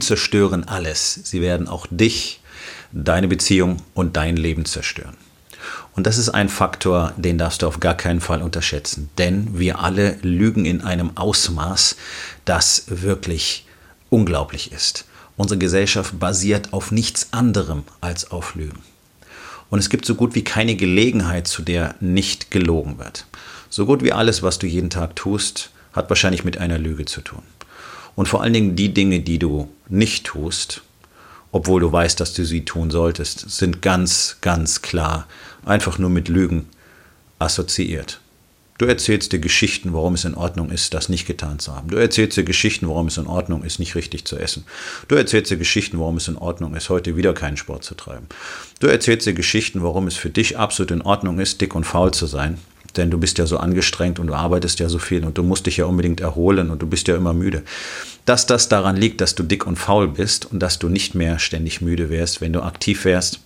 Zerstören alles. Sie werden auch dich, deine Beziehung und dein Leben zerstören. Und das ist ein Faktor, den darfst du auf gar keinen Fall unterschätzen. Denn wir alle lügen in einem Ausmaß, das wirklich unglaublich ist. Unsere Gesellschaft basiert auf nichts anderem als auf Lügen. Und es gibt so gut wie keine Gelegenheit, zu der nicht gelogen wird. So gut wie alles, was du jeden Tag tust, hat wahrscheinlich mit einer Lüge zu tun. Und vor allen Dingen die Dinge, die du nicht tust, obwohl du weißt, dass du sie tun solltest, sind ganz, ganz klar einfach nur mit Lügen assoziiert. Du erzählst dir Geschichten, warum es in Ordnung ist, das nicht getan zu haben. Du erzählst dir Geschichten, warum es in Ordnung ist, nicht richtig zu essen. Du erzählst dir Geschichten, warum es in Ordnung ist, heute wieder keinen Sport zu treiben. Du erzählst dir Geschichten, warum es für dich absolut in Ordnung ist, dick und faul zu sein. Denn du bist ja so angestrengt und du arbeitest ja so viel und du musst dich ja unbedingt erholen und du bist ja immer müde. Dass das daran liegt, dass du dick und faul bist und dass du nicht mehr ständig müde wärst, wenn du aktiv wärst,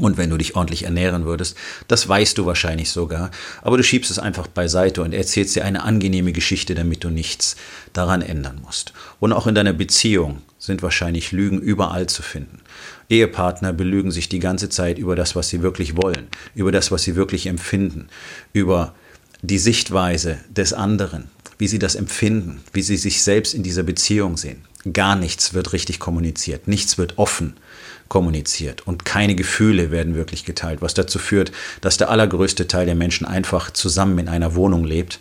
und wenn du dich ordentlich ernähren würdest, das weißt du wahrscheinlich sogar, aber du schiebst es einfach beiseite und erzählst dir eine angenehme Geschichte, damit du nichts daran ändern musst. Und auch in deiner Beziehung sind wahrscheinlich Lügen überall zu finden. Ehepartner belügen sich die ganze Zeit über das, was sie wirklich wollen, über das, was sie wirklich empfinden, über die Sichtweise des anderen, wie sie das empfinden, wie sie sich selbst in dieser Beziehung sehen. Gar nichts wird richtig kommuniziert, nichts wird offen kommuniziert und keine Gefühle werden wirklich geteilt, was dazu führt, dass der allergrößte Teil der Menschen einfach zusammen in einer Wohnung lebt,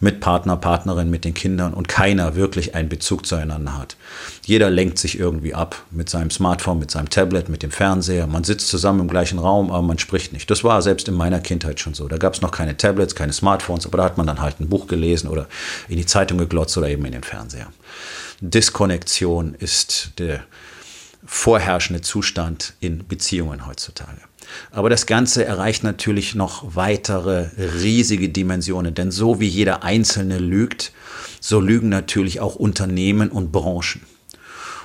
mit Partner, Partnerin, mit den Kindern und keiner wirklich einen Bezug zueinander hat. Jeder lenkt sich irgendwie ab mit seinem Smartphone, mit seinem Tablet, mit dem Fernseher. Man sitzt zusammen im gleichen Raum, aber man spricht nicht. Das war selbst in meiner Kindheit schon so. Da gab es noch keine Tablets, keine Smartphones, aber da hat man dann halt ein Buch gelesen oder in die Zeitung geglotzt oder eben in den Fernseher. Diskonnektion ist der vorherrschende Zustand in Beziehungen heutzutage. Aber das Ganze erreicht natürlich noch weitere riesige Dimensionen, denn so wie jeder Einzelne lügt, so lügen natürlich auch Unternehmen und Branchen.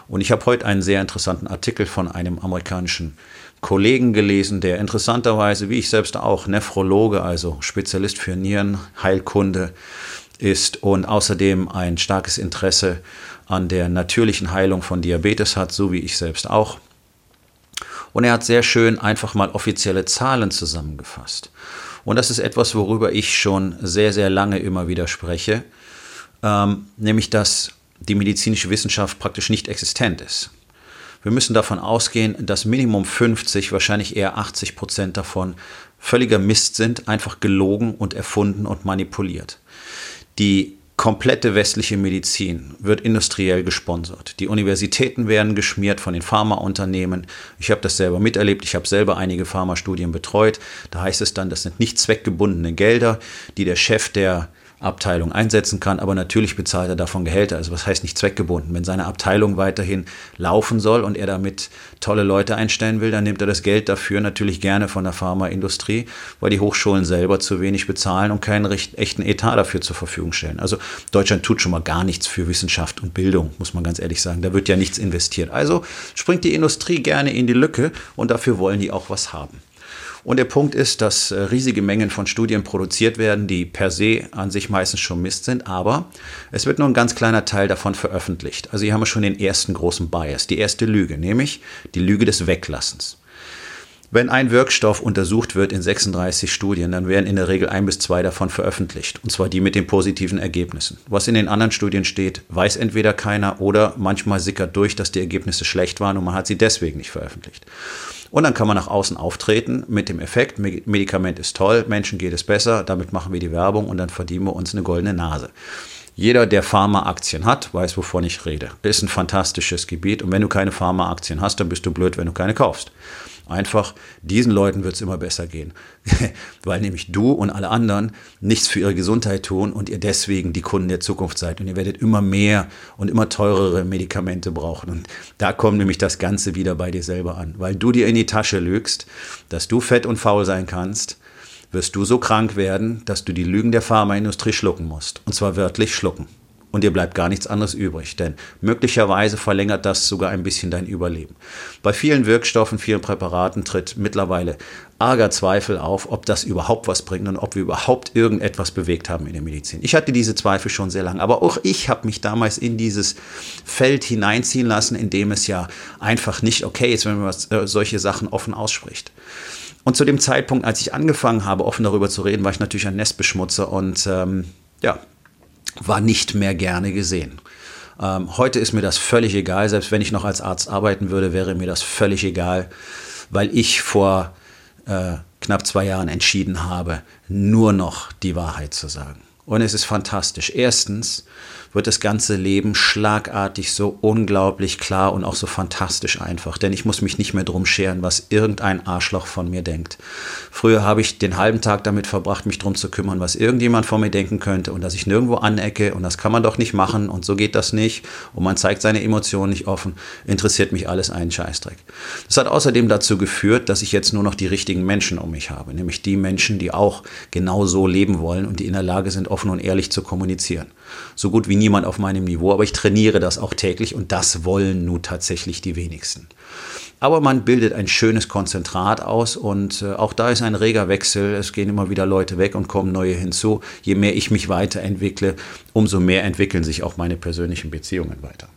Und ich habe heute einen sehr interessanten Artikel von einem amerikanischen Kollegen gelesen, der interessanterweise, wie ich selbst auch, Nephrologe, also Spezialist für Nierenheilkunde ist und außerdem ein starkes Interesse an der natürlichen Heilung von Diabetes hat, so wie ich selbst auch. Und er hat sehr schön einfach mal offizielle Zahlen zusammengefasst. Und das ist etwas, worüber ich schon sehr, sehr lange immer wieder spreche, ähm, nämlich dass die medizinische Wissenschaft praktisch nicht existent ist. Wir müssen davon ausgehen, dass Minimum 50, wahrscheinlich eher 80 Prozent davon völliger Mist sind, einfach gelogen und erfunden und manipuliert. Die komplette westliche Medizin wird industriell gesponsert. Die Universitäten werden geschmiert von den Pharmaunternehmen. Ich habe das selber miterlebt. Ich habe selber einige Pharmastudien betreut. Da heißt es dann, das sind nicht zweckgebundene Gelder, die der Chef der Abteilung einsetzen kann, aber natürlich bezahlt er davon Gehälter. Also was heißt nicht zweckgebunden? Wenn seine Abteilung weiterhin laufen soll und er damit tolle Leute einstellen will, dann nimmt er das Geld dafür natürlich gerne von der Pharmaindustrie, weil die Hochschulen selber zu wenig bezahlen und keinen echten Etat dafür zur Verfügung stellen. Also Deutschland tut schon mal gar nichts für Wissenschaft und Bildung, muss man ganz ehrlich sagen. Da wird ja nichts investiert. Also springt die Industrie gerne in die Lücke und dafür wollen die auch was haben. Und der Punkt ist, dass äh, riesige Mengen von Studien produziert werden, die per se an sich meistens schon Mist sind, aber es wird nur ein ganz kleiner Teil davon veröffentlicht. Also hier haben wir schon den ersten großen Bias, die erste Lüge, nämlich die Lüge des Weglassens. Wenn ein Wirkstoff untersucht wird in 36 Studien, dann werden in der Regel ein bis zwei davon veröffentlicht. Und zwar die mit den positiven Ergebnissen. Was in den anderen Studien steht, weiß entweder keiner oder manchmal sickert durch, dass die Ergebnisse schlecht waren und man hat sie deswegen nicht veröffentlicht. Und dann kann man nach außen auftreten mit dem Effekt, Medikament ist toll, Menschen geht es besser, damit machen wir die Werbung und dann verdienen wir uns eine goldene Nase. Jeder, der Pharmaaktien hat, weiß, wovon ich rede. Ist ein fantastisches Gebiet und wenn du keine Pharmaaktien hast, dann bist du blöd, wenn du keine kaufst. Einfach, diesen Leuten wird es immer besser gehen, weil nämlich du und alle anderen nichts für ihre Gesundheit tun und ihr deswegen die Kunden der Zukunft seid. Und ihr werdet immer mehr und immer teurere Medikamente brauchen. Und da kommt nämlich das Ganze wieder bei dir selber an, weil du dir in die Tasche lügst, dass du fett und faul sein kannst wirst du so krank werden, dass du die Lügen der Pharmaindustrie schlucken musst. Und zwar wörtlich schlucken. Und dir bleibt gar nichts anderes übrig, denn möglicherweise verlängert das sogar ein bisschen dein Überleben. Bei vielen Wirkstoffen, vielen Präparaten tritt mittlerweile arger Zweifel auf, ob das überhaupt was bringt und ob wir überhaupt irgendetwas bewegt haben in der Medizin. Ich hatte diese Zweifel schon sehr lange, aber auch ich habe mich damals in dieses Feld hineinziehen lassen, in dem es ja einfach nicht okay ist, wenn man äh, solche Sachen offen ausspricht. Und zu dem Zeitpunkt, als ich angefangen habe, offen darüber zu reden, war ich natürlich ein Nestbeschmutzer und ähm, ja, war nicht mehr gerne gesehen. Ähm, heute ist mir das völlig egal, selbst wenn ich noch als Arzt arbeiten würde, wäre mir das völlig egal, weil ich vor äh, knapp zwei Jahren entschieden habe, nur noch die Wahrheit zu sagen. Und es ist fantastisch. Erstens, wird das ganze Leben schlagartig so unglaublich klar und auch so fantastisch einfach. Denn ich muss mich nicht mehr drum scheren, was irgendein Arschloch von mir denkt. Früher habe ich den halben Tag damit verbracht, mich drum zu kümmern, was irgendjemand von mir denken könnte und dass ich nirgendwo anecke und das kann man doch nicht machen und so geht das nicht und man zeigt seine Emotionen nicht offen. Interessiert mich alles einen Scheißdreck. Das hat außerdem dazu geführt, dass ich jetzt nur noch die richtigen Menschen um mich habe, nämlich die Menschen, die auch genau so leben wollen und die in der Lage sind, offen und ehrlich zu kommunizieren. So gut wie niemand auf meinem Niveau, aber ich trainiere das auch täglich und das wollen nun tatsächlich die wenigsten. Aber man bildet ein schönes Konzentrat aus und äh, auch da ist ein reger Wechsel. Es gehen immer wieder Leute weg und kommen neue hinzu. Je mehr ich mich weiterentwickle, umso mehr entwickeln sich auch meine persönlichen Beziehungen weiter.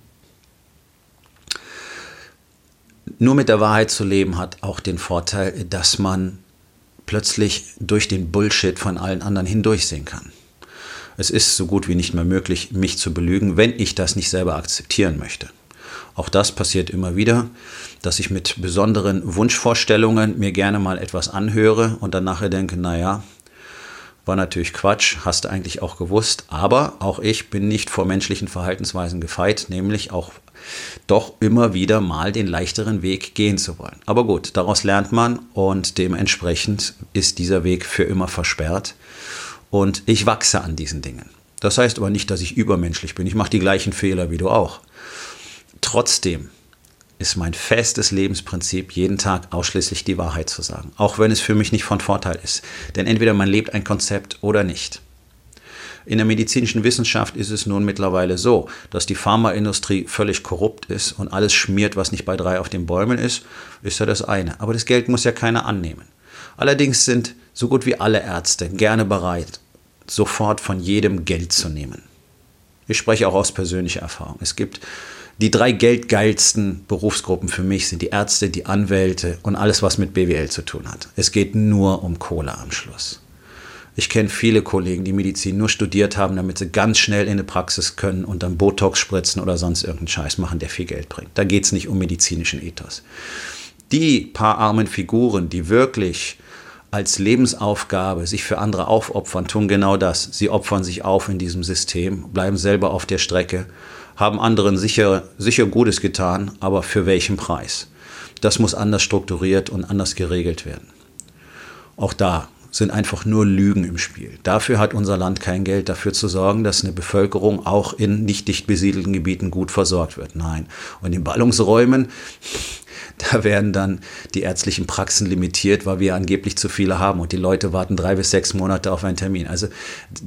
Nur mit der Wahrheit zu leben hat auch den Vorteil, dass man plötzlich durch den Bullshit von allen anderen hindurchsehen kann. Es ist so gut wie nicht mehr möglich, mich zu belügen, wenn ich das nicht selber akzeptieren möchte. Auch das passiert immer wieder, dass ich mit besonderen Wunschvorstellungen mir gerne mal etwas anhöre und dann nachher denke, naja, war natürlich Quatsch, hast du eigentlich auch gewusst, aber auch ich bin nicht vor menschlichen Verhaltensweisen gefeit, nämlich auch doch immer wieder mal den leichteren Weg gehen zu wollen. Aber gut, daraus lernt man und dementsprechend ist dieser Weg für immer versperrt. Und ich wachse an diesen Dingen. Das heißt aber nicht, dass ich übermenschlich bin. Ich mache die gleichen Fehler wie du auch. Trotzdem ist mein festes Lebensprinzip, jeden Tag ausschließlich die Wahrheit zu sagen. Auch wenn es für mich nicht von Vorteil ist. Denn entweder man lebt ein Konzept oder nicht. In der medizinischen Wissenschaft ist es nun mittlerweile so, dass die Pharmaindustrie völlig korrupt ist und alles schmiert, was nicht bei drei auf den Bäumen ist, ist ja das eine. Aber das Geld muss ja keiner annehmen. Allerdings sind so gut wie alle Ärzte gerne bereit, sofort von jedem Geld zu nehmen. Ich spreche auch aus persönlicher Erfahrung. Es gibt die drei geldgeilsten Berufsgruppen für mich sind die Ärzte, die Anwälte und alles, was mit BWL zu tun hat. Es geht nur um Kohle am Schluss. Ich kenne viele Kollegen, die Medizin nur studiert haben, damit sie ganz schnell in eine Praxis können und dann Botox spritzen oder sonst irgendeinen Scheiß machen, der viel Geld bringt. Da geht es nicht um medizinischen Ethos. Die paar armen Figuren, die wirklich als Lebensaufgabe sich für andere aufopfern, tun genau das. Sie opfern sich auf in diesem System, bleiben selber auf der Strecke, haben anderen sicher, sicher Gutes getan, aber für welchen Preis? Das muss anders strukturiert und anders geregelt werden. Auch da sind einfach nur Lügen im Spiel. Dafür hat unser Land kein Geld, dafür zu sorgen, dass eine Bevölkerung auch in nicht dicht besiedelten Gebieten gut versorgt wird. Nein. Und in Ballungsräumen, da werden dann die ärztlichen Praxen limitiert, weil wir angeblich zu viele haben und die Leute warten drei bis sechs Monate auf einen Termin. Also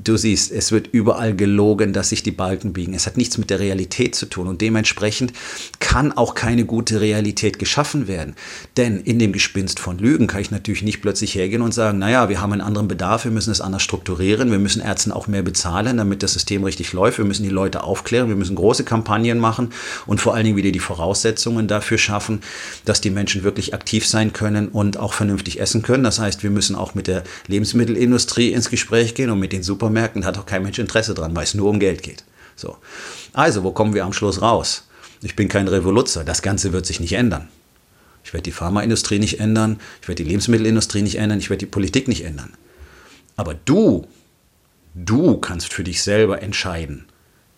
du siehst, es wird überall gelogen, dass sich die Balken biegen. Es hat nichts mit der Realität zu tun und dementsprechend kann auch keine gute Realität geschaffen werden. Denn in dem Gespinst von Lügen kann ich natürlich nicht plötzlich hergehen und sagen, naja, wir haben einen anderen Bedarf, wir müssen es anders strukturieren, wir müssen Ärzten auch mehr bezahlen, damit das System richtig läuft, wir müssen die Leute aufklären, wir müssen große Kampagnen machen und vor allen Dingen wieder die Voraussetzungen dafür schaffen, dass die Menschen wirklich aktiv sein können und auch vernünftig essen können. Das heißt, wir müssen auch mit der Lebensmittelindustrie ins Gespräch gehen und mit den Supermärkten hat auch kein Mensch Interesse dran, weil es nur um Geld geht. So. Also, wo kommen wir am Schluss raus? Ich bin kein Revoluzer. Das Ganze wird sich nicht ändern. Ich werde die Pharmaindustrie nicht ändern, ich werde die Lebensmittelindustrie nicht ändern, ich werde die Politik nicht ändern. Aber du, du kannst für dich selber entscheiden,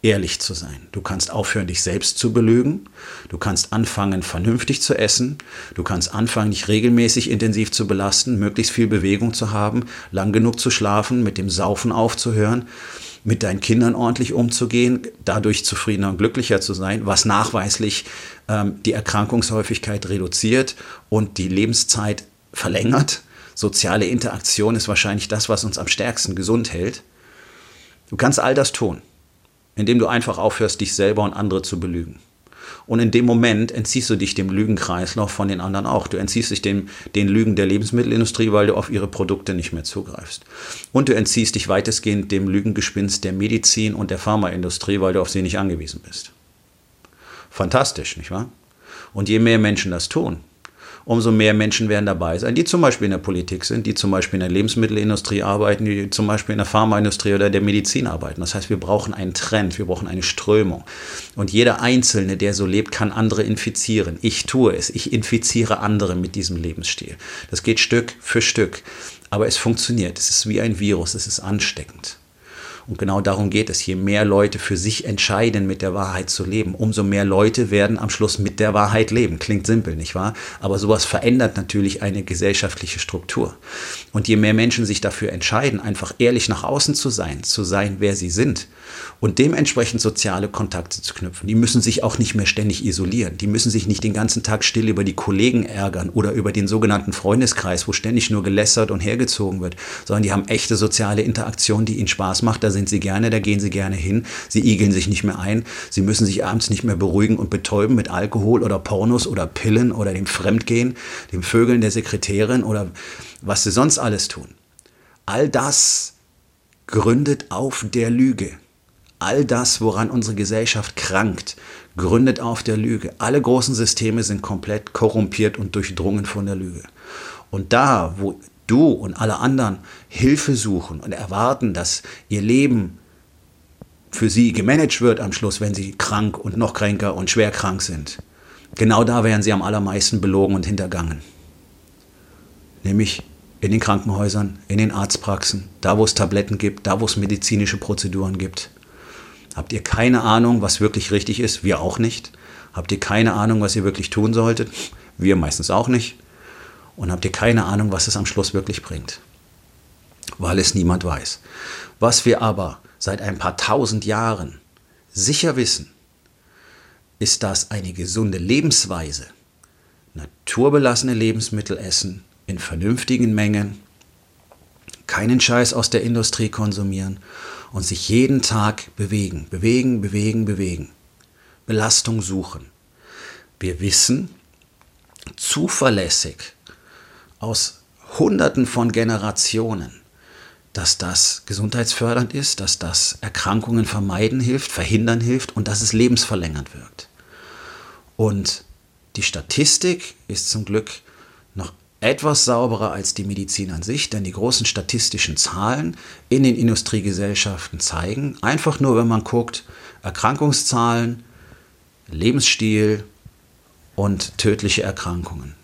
ehrlich zu sein. Du kannst aufhören, dich selbst zu belügen. Du kannst anfangen, vernünftig zu essen. Du kannst anfangen, dich regelmäßig intensiv zu belasten, möglichst viel Bewegung zu haben, lang genug zu schlafen, mit dem Saufen aufzuhören, mit deinen Kindern ordentlich umzugehen, dadurch zufriedener und glücklicher zu sein, was nachweislich ähm, die Erkrankungshäufigkeit reduziert und die Lebenszeit verlängert. Soziale Interaktion ist wahrscheinlich das, was uns am stärksten gesund hält. Du kannst all das tun. Indem du einfach aufhörst, dich selber und andere zu belügen. Und in dem Moment entziehst du dich dem Lügenkreislauf von den anderen auch. Du entziehst dich dem, den Lügen der Lebensmittelindustrie, weil du auf ihre Produkte nicht mehr zugreifst. Und du entziehst dich weitestgehend dem Lügengespinst der Medizin und der Pharmaindustrie, weil du auf sie nicht angewiesen bist. Fantastisch, nicht wahr? Und je mehr Menschen das tun, umso mehr Menschen werden dabei sein, die zum Beispiel in der Politik sind, die zum Beispiel in der Lebensmittelindustrie arbeiten, die zum Beispiel in der Pharmaindustrie oder der Medizin arbeiten. Das heißt, wir brauchen einen Trend, wir brauchen eine Strömung. Und jeder Einzelne, der so lebt, kann andere infizieren. Ich tue es, ich infiziere andere mit diesem Lebensstil. Das geht Stück für Stück. Aber es funktioniert. Es ist wie ein Virus, es ist ansteckend. Und genau darum geht es. Je mehr Leute für sich entscheiden, mit der Wahrheit zu leben, umso mehr Leute werden am Schluss mit der Wahrheit leben. Klingt simpel, nicht wahr? Aber sowas verändert natürlich eine gesellschaftliche Struktur. Und je mehr Menschen sich dafür entscheiden, einfach ehrlich nach außen zu sein, zu sein, wer sie sind und dementsprechend soziale Kontakte zu knüpfen, die müssen sich auch nicht mehr ständig isolieren. Die müssen sich nicht den ganzen Tag still über die Kollegen ärgern oder über den sogenannten Freundeskreis, wo ständig nur gelässert und hergezogen wird, sondern die haben echte soziale Interaktion, die ihnen Spaß macht. Sind sie gerne, da gehen sie gerne hin. Sie igeln sich nicht mehr ein. Sie müssen sich abends nicht mehr beruhigen und betäuben mit Alkohol oder Pornos oder Pillen oder dem Fremdgehen, dem Vögeln der Sekretärin oder was sie sonst alles tun. All das gründet auf der Lüge. All das, woran unsere Gesellschaft krankt, gründet auf der Lüge. Alle großen Systeme sind komplett korrumpiert und durchdrungen von der Lüge. Und da, wo du und alle anderen Hilfe suchen und erwarten, dass ihr Leben für sie gemanagt wird am Schluss, wenn sie krank und noch kränker und schwer krank sind. Genau da werden sie am allermeisten belogen und hintergangen. Nämlich in den Krankenhäusern, in den Arztpraxen, da wo es Tabletten gibt, da wo es medizinische Prozeduren gibt. Habt ihr keine Ahnung, was wirklich richtig ist? Wir auch nicht. Habt ihr keine Ahnung, was ihr wirklich tun solltet? Wir meistens auch nicht und habt ihr keine Ahnung, was es am Schluss wirklich bringt. Weil es niemand weiß. Was wir aber seit ein paar tausend Jahren sicher wissen, ist, dass eine gesunde Lebensweise, naturbelassene Lebensmittel essen, in vernünftigen Mengen, keinen Scheiß aus der Industrie konsumieren und sich jeden Tag bewegen, bewegen, bewegen, bewegen. Belastung suchen. Wir wissen zuverlässig, aus Hunderten von Generationen, dass das gesundheitsfördernd ist, dass das Erkrankungen vermeiden hilft, verhindern hilft und dass es lebensverlängernd wirkt. Und die Statistik ist zum Glück noch etwas sauberer als die Medizin an sich, denn die großen statistischen Zahlen in den Industriegesellschaften zeigen, einfach nur wenn man guckt, Erkrankungszahlen, Lebensstil und tödliche Erkrankungen.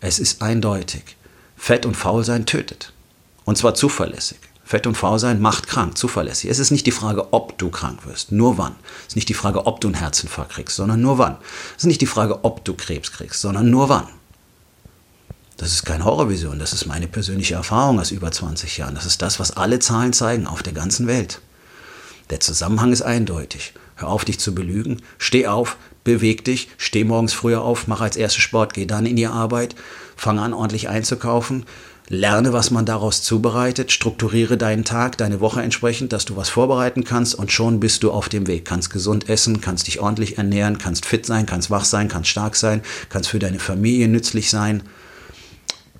Es ist eindeutig. Fett und Faulsein tötet. Und zwar zuverlässig. Fett und Faulsein macht krank, zuverlässig. Es ist nicht die Frage, ob du krank wirst, nur wann. Es ist nicht die Frage, ob du einen Herzinfarkt kriegst, sondern nur wann. Es ist nicht die Frage, ob du Krebs kriegst, sondern nur wann. Das ist keine Horrorvision, das ist meine persönliche Erfahrung aus über 20 Jahren. Das ist das, was alle Zahlen zeigen auf der ganzen Welt. Der Zusammenhang ist eindeutig. Hör auf, dich zu belügen. Steh auf, beweg dich, steh morgens früher auf, mach als erstes Sport, geh dann in die Arbeit, fang an, ordentlich einzukaufen, lerne, was man daraus zubereitet, strukturiere deinen Tag, deine Woche entsprechend, dass du was vorbereiten kannst und schon bist du auf dem Weg. Kannst gesund essen, kannst dich ordentlich ernähren, kannst fit sein, kannst wach sein, kannst stark sein, kannst für deine Familie nützlich sein.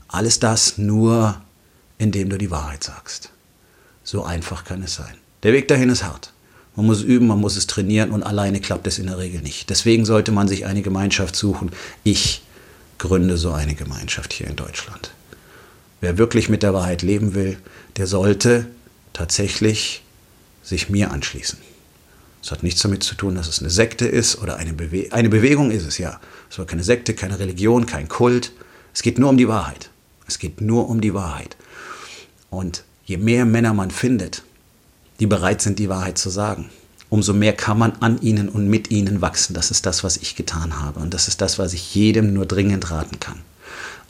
Alles das nur, indem du die Wahrheit sagst. So einfach kann es sein. Der Weg dahin ist hart. Man muss es üben, man muss es trainieren und alleine klappt es in der Regel nicht. Deswegen sollte man sich eine Gemeinschaft suchen. Ich gründe so eine Gemeinschaft hier in Deutschland. Wer wirklich mit der Wahrheit leben will, der sollte tatsächlich sich mir anschließen. Es hat nichts damit zu tun, dass es eine Sekte ist oder eine, Bewe eine Bewegung ist es, ja. Es war keine Sekte, keine Religion, kein Kult. Es geht nur um die Wahrheit. Es geht nur um die Wahrheit. Und je mehr Männer man findet, die bereit sind, die Wahrheit zu sagen. Umso mehr kann man an ihnen und mit ihnen wachsen. Das ist das, was ich getan habe. Und das ist das, was ich jedem nur dringend raten kann.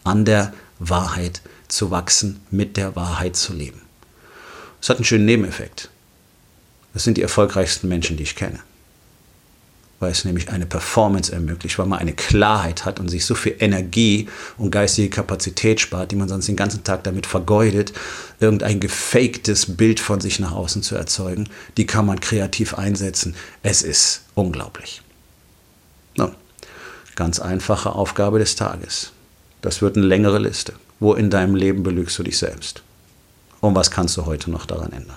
An der Wahrheit zu wachsen, mit der Wahrheit zu leben. Es hat einen schönen Nebeneffekt. Das sind die erfolgreichsten Menschen, die ich kenne. Weil es nämlich eine Performance ermöglicht, weil man eine Klarheit hat und sich so viel Energie und geistige Kapazität spart, die man sonst den ganzen Tag damit vergeudet, irgendein gefaktes Bild von sich nach außen zu erzeugen. Die kann man kreativ einsetzen. Es ist unglaublich. No. Ganz einfache Aufgabe des Tages. Das wird eine längere Liste. Wo in deinem Leben belügst du dich selbst? Und was kannst du heute noch daran ändern?